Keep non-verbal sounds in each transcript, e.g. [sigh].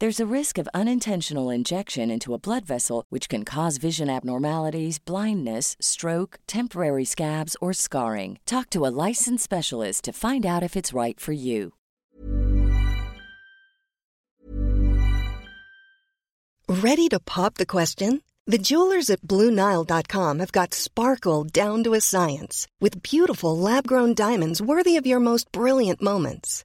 There's a risk of unintentional injection into a blood vessel, which can cause vision abnormalities, blindness, stroke, temporary scabs, or scarring. Talk to a licensed specialist to find out if it's right for you. Ready to pop the question? The jewelers at BlueNile.com have got sparkle down to a science with beautiful lab grown diamonds worthy of your most brilliant moments.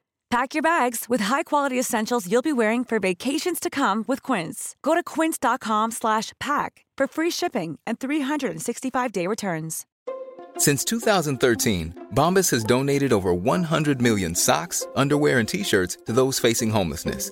Pack your bags with high-quality essentials you'll be wearing for vacations to come with Quince. Go to quince.com/pack for free shipping and 365-day returns. Since 2013, Bombas has donated over 100 million socks, underwear, and t-shirts to those facing homelessness.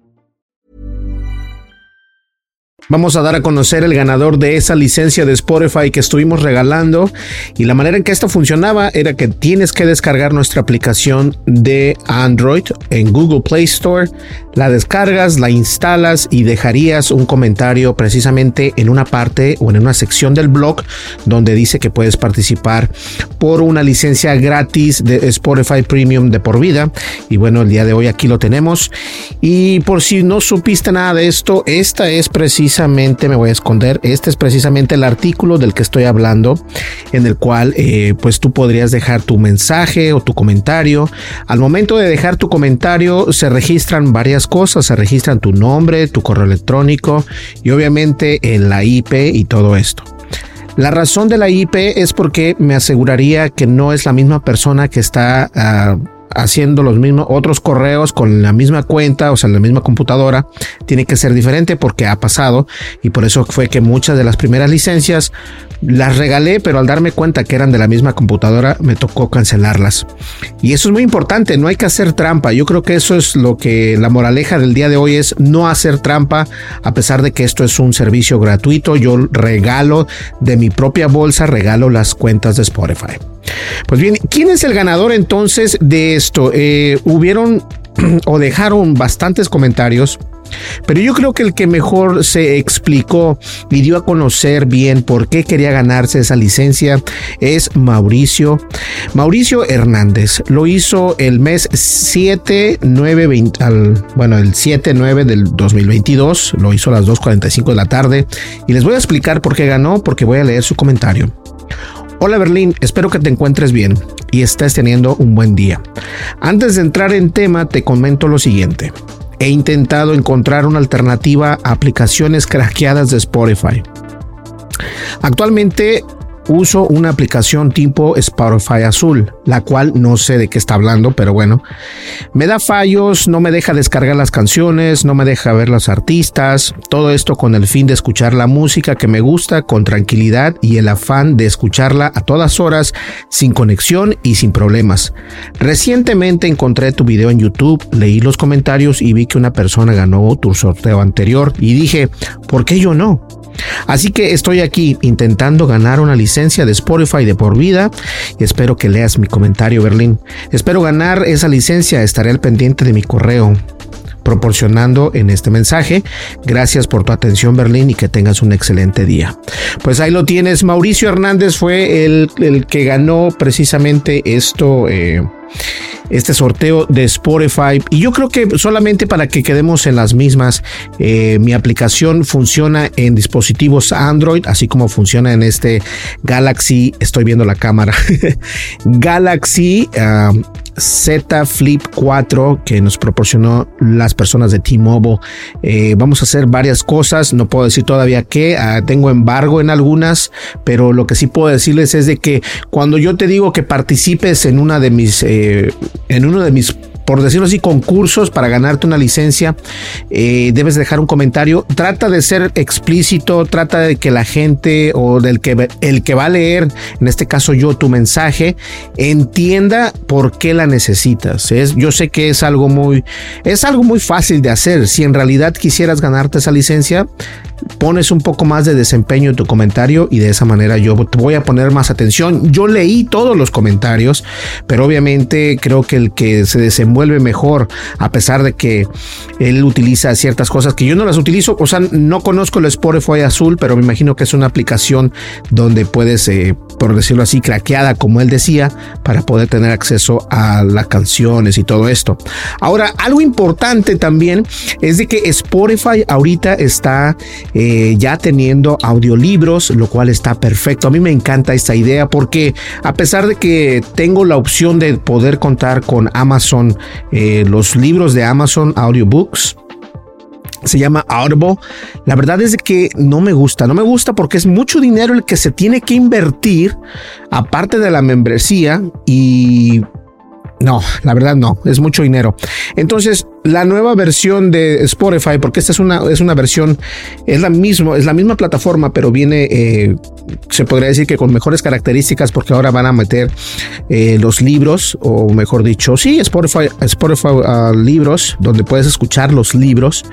Vamos a dar a conocer el ganador de esa licencia de Spotify que estuvimos regalando. Y la manera en que esto funcionaba era que tienes que descargar nuestra aplicación de Android en Google Play Store, la descargas, la instalas y dejarías un comentario precisamente en una parte o en una sección del blog donde dice que puedes participar por una licencia gratis de Spotify Premium de por vida. Y bueno el día de hoy aquí lo tenemos. Y por si no supiste nada de esto esta es precisamente precisamente me voy a esconder. Este es precisamente el artículo del que estoy hablando, en el cual eh, pues tú podrías dejar tu mensaje o tu comentario. Al momento de dejar tu comentario se registran varias cosas, se registran tu nombre, tu correo electrónico y obviamente en la IP y todo esto. La razón de la IP es porque me aseguraría que no es la misma persona que está... Uh, haciendo los mismos otros correos con la misma cuenta, o sea, la misma computadora, tiene que ser diferente porque ha pasado y por eso fue que muchas de las primeras licencias las regalé, pero al darme cuenta que eran de la misma computadora, me tocó cancelarlas. Y eso es muy importante, no hay que hacer trampa. Yo creo que eso es lo que la moraleja del día de hoy es no hacer trampa, a pesar de que esto es un servicio gratuito. Yo regalo de mi propia bolsa, regalo las cuentas de Spotify. Pues bien, ¿quién es el ganador entonces de esto? Eh, hubieron [clears throat] o dejaron bastantes comentarios pero yo creo que el que mejor se explicó y dio a conocer bien por qué quería ganarse esa licencia es Mauricio. Mauricio Hernández lo hizo el mes 7, 9, 20, al, bueno, el 7, 9 del 2022. Lo hizo a las 2.45 de la tarde. Y les voy a explicar por qué ganó, porque voy a leer su comentario. Hola Berlín, espero que te encuentres bien y estés teniendo un buen día. Antes de entrar en tema, te comento lo siguiente he intentado encontrar una alternativa a aplicaciones craqueadas de Spotify. Actualmente uso una aplicación tipo Spotify Azul, la cual no sé de qué está hablando, pero bueno, me da fallos, no me deja descargar las canciones, no me deja ver los artistas, todo esto con el fin de escuchar la música que me gusta con tranquilidad y el afán de escucharla a todas horas, sin conexión y sin problemas. Recientemente encontré tu video en YouTube, leí los comentarios y vi que una persona ganó tu sorteo anterior y dije, ¿por qué yo no? Así que estoy aquí intentando ganar una licencia de Spotify de por vida. Y espero que leas mi comentario, Berlín. Espero ganar esa licencia, estaré al pendiente de mi correo proporcionando en este mensaje. Gracias por tu atención, Berlín, y que tengas un excelente día. Pues ahí lo tienes. Mauricio Hernández fue el, que ganó precisamente esto. Eh, este sorteo de Spotify. Y yo creo que solamente para que quedemos en las mismas, eh, mi aplicación funciona en dispositivos Android, así como funciona en este Galaxy. Estoy viendo la cámara. [laughs] Galaxy ah, Z Flip 4 que nos proporcionó las personas de T-Mobile. Eh, vamos a hacer varias cosas, no puedo decir todavía qué, ah, tengo embargo en algunas, pero lo que sí puedo decirles es de que cuando yo te digo que participes en una de mis, eh, en uno de mis por decirlo así, concursos para ganarte una licencia, eh, debes dejar un comentario. Trata de ser explícito, trata de que la gente o del que el que va a leer, en este caso yo, tu mensaje, entienda por qué la necesitas. Es, yo sé que es algo muy, es algo muy fácil de hacer. Si en realidad quisieras ganarte esa licencia, pones un poco más de desempeño en tu comentario y de esa manera yo te voy a poner más atención. Yo leí todos los comentarios, pero obviamente creo que el que se desenvuelve mejor, a pesar de que él utiliza ciertas cosas que yo no las utilizo, o sea, no conozco el Spotify azul, pero me imagino que es una aplicación donde puedes, eh, por decirlo así, craqueada, como él decía, para poder tener acceso a las canciones y todo esto. Ahora, algo importante también es de que Spotify ahorita está eh, ya teniendo audiolibros, lo cual está perfecto. A mí me encanta esta idea porque a pesar de que tengo la opción de poder contar con Amazon, eh, los libros de Amazon Audiobooks, se llama Audible. La verdad es que no me gusta, no me gusta porque es mucho dinero el que se tiene que invertir aparte de la membresía y no, la verdad no, es mucho dinero. Entonces, la nueva versión de Spotify, porque esta es una, es una versión, es la misma, es la misma plataforma, pero viene, eh, se podría decir que con mejores características, porque ahora van a meter eh, los libros, o mejor dicho, sí, Spotify, Spotify uh, libros, donde puedes escuchar los libros,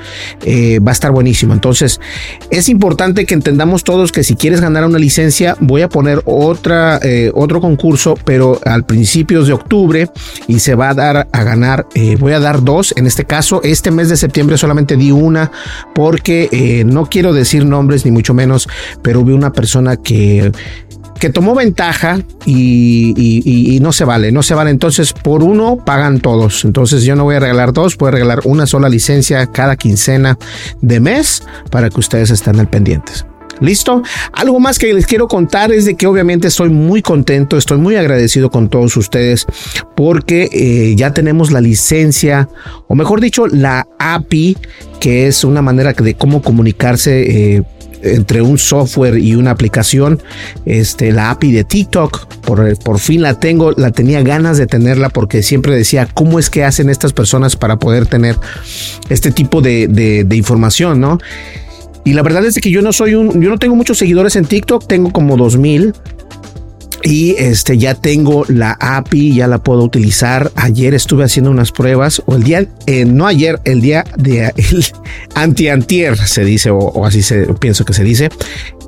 eh, va a estar buenísimo. Entonces, es importante que entendamos todos que si quieres ganar una licencia, voy a poner otra, otro concurso, pero al principios de octubre y se va a dar a ganar, voy a dar dos en este este caso. Este mes de septiembre solamente di una porque eh, no quiero decir nombres ni mucho menos, pero vi una persona que que tomó ventaja y, no se vale, no se vale. Entonces, por uno pagan todos. Entonces, yo no voy a regalar dos, voy a regalar una sola licencia cada quincena de mes para que ustedes estén al pendientes. ¿Listo? Algo más que les quiero contar es de que obviamente estoy muy contento, estoy muy agradecido con todos ustedes porque eh, ya tenemos la licencia, o mejor dicho, la API, que es una manera de cómo comunicarse. Eh, entre un software y una aplicación, este, la API de TikTok, por, por fin la tengo, la tenía ganas de tenerla porque siempre decía, ¿cómo es que hacen estas personas para poder tener este tipo de, de información, no? Y la verdad es que yo no soy un, yo no tengo muchos seguidores en TikTok, tengo como 2000 y este ya tengo la API, ya la puedo utilizar. Ayer estuve haciendo unas pruebas, o el día, eh, no ayer, el día de el [laughs] anti-antier se dice, o, así se pienso que se dice.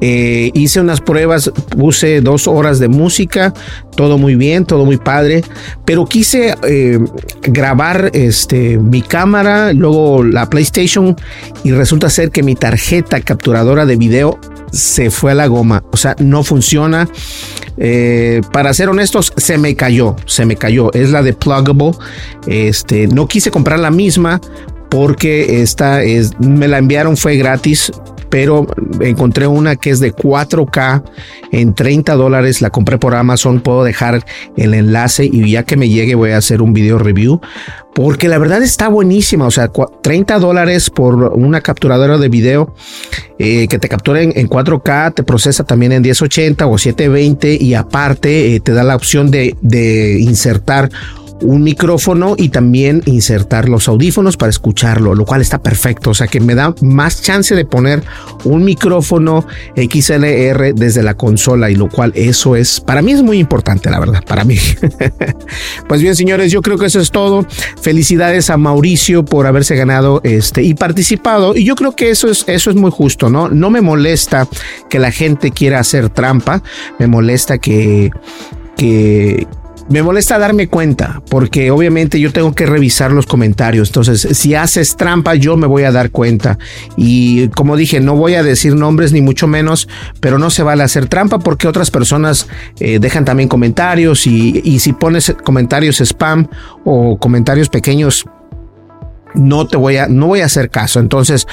Eh, hice unas pruebas, puse dos horas de música, todo muy bien, todo muy padre, pero quise eh, grabar este, mi cámara, luego la PlayStation y resulta ser que mi tarjeta capturadora de video se fue a la goma, o sea, no funciona. Eh, para ser honestos, se me cayó, se me cayó. Es la de Pluggable. Este, no quise comprar la misma porque esta es, me la enviaron, fue gratis, pero encontré una que es de 4K en 30 dólares. La compré por Amazon. Puedo dejar el enlace y ya que me llegue voy a hacer un video review porque la verdad está buenísima. O sea, 30 dólares por una capturadora de video eh, que te captura en, 4K, te procesa también en 1080 o 720 y aparte eh, te da la opción de, de insertar un micrófono y también insertar los audífonos para escucharlo, lo cual está perfecto. O sea que me da más chance de poner un micrófono XLR desde la consola y lo cual eso es, para mí es muy importante, la verdad, para mí. [laughs] pues bien, señores, yo creo que eso es todo. Felicidades a Mauricio por haberse ganado este y participado. Y yo creo que eso es, eso es muy justo, ¿no? No me molesta que la gente quiera hacer trampa, me molesta que, que, me molesta darme cuenta porque obviamente yo tengo que revisar los comentarios. Entonces, si haces trampa, yo me voy a dar cuenta. Y como dije, no voy a decir nombres ni mucho menos, pero no se vale hacer trampa porque otras personas eh, dejan también comentarios y, y si pones comentarios spam o comentarios pequeños, no te voy a, no voy a hacer caso. Entonces,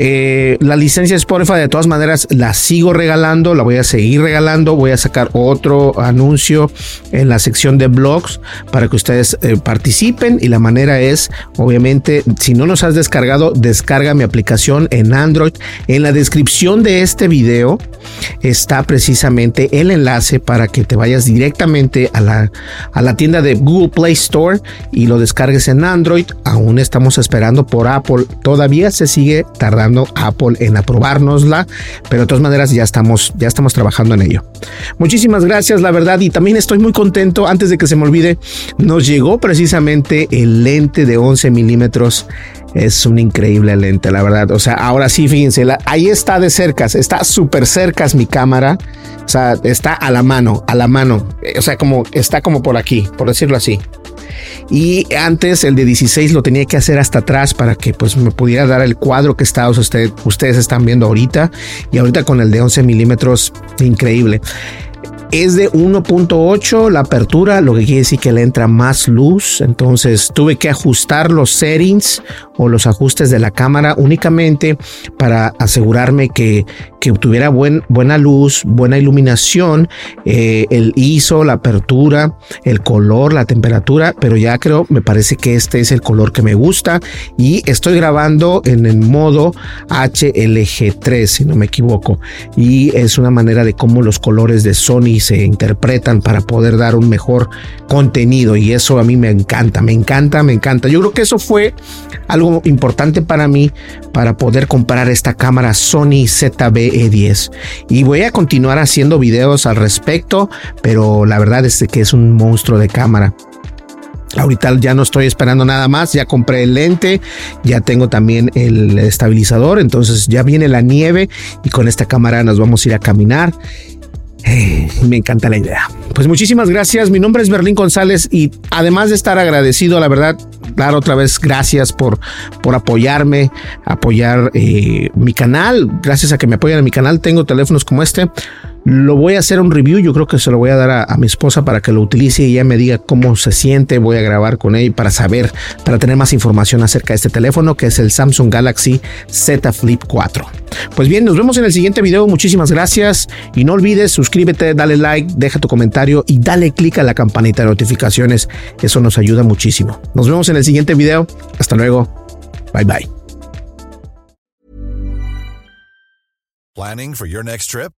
eh, la licencia de Spotify de todas maneras la sigo regalando, la voy a seguir regalando, voy a sacar otro anuncio en la sección de blogs para que ustedes eh, participen y la manera es, obviamente, si no nos has descargado, descarga mi aplicación en Android. En la descripción de este video está precisamente el enlace para que te vayas directamente a la, a la tienda de Google Play Store y lo descargues en Android. Aún estamos esperando por Apple, todavía se sigue tardando Apple en aprobárnosla, pero de todas maneras ya estamos, ya estamos trabajando en ello. Muchísimas gracias, la verdad, y también estoy muy contento, antes de que se me olvide, nos llegó precisamente el lente de 11 milímetros. Es un increíble lente, la verdad. O sea, ahora sí, fíjense, ahí está de cerca, está súper cerca mi cámara. O sea, está a la mano, a la mano. O sea, como está como por aquí, por decirlo así. Y antes el de 16 lo tenía que hacer hasta atrás para que pues me pudiera dar el cuadro que está, usted, ustedes están viendo ahorita. Y ahorita con el de 11 milímetros, increíble es de 1.8 la apertura, lo que quiere decir que le entra más luz. Entonces tuve que ajustar los settings o los ajustes de la cámara únicamente para asegurarme que, que tuviera buen, buena luz, buena iluminación, eh, el ISO, la apertura, el color, la temperatura, pero ya creo, me parece que este es el color que me gusta y estoy grabando en el modo HLG3, si no me equivoco, y es una manera de cómo los colores de Sony se interpretan para poder dar un mejor contenido y eso a mí me encanta, me encanta, me encanta. Yo creo que eso fue algo importante para mí para poder comprar esta cámara Sony ZBE10 y voy a continuar haciendo videos al respecto, pero la verdad es que es un monstruo de cámara. Ahorita ya no estoy esperando nada más, ya compré el lente, ya tengo también el estabilizador, entonces ya viene la nieve y con esta cámara nos vamos a ir a caminar me encanta la idea. Pues muchísimas gracias. Mi nombre es Berlín González y además de estar agradecido, la verdad, dar otra vez gracias por, por apoyarme, apoyar eh, mi canal. Gracias a que me apoyan en mi canal, tengo teléfonos como este. Lo voy a hacer un review, yo creo que se lo voy a dar a, mi esposa para que lo utilice y ella me diga cómo se siente. Voy a grabar con ella para saber, para tener más información acerca de este teléfono que es el Samsung Galaxy Z Flip 4. Pues bien, nos vemos en el siguiente video. Muchísimas gracias y no olvides suscríbete, dale like, deja tu comentario y dale click a la campanita de notificaciones. Eso nos ayuda muchísimo. Nos vemos en el siguiente video. Hasta luego. Bye bye. For your next trip?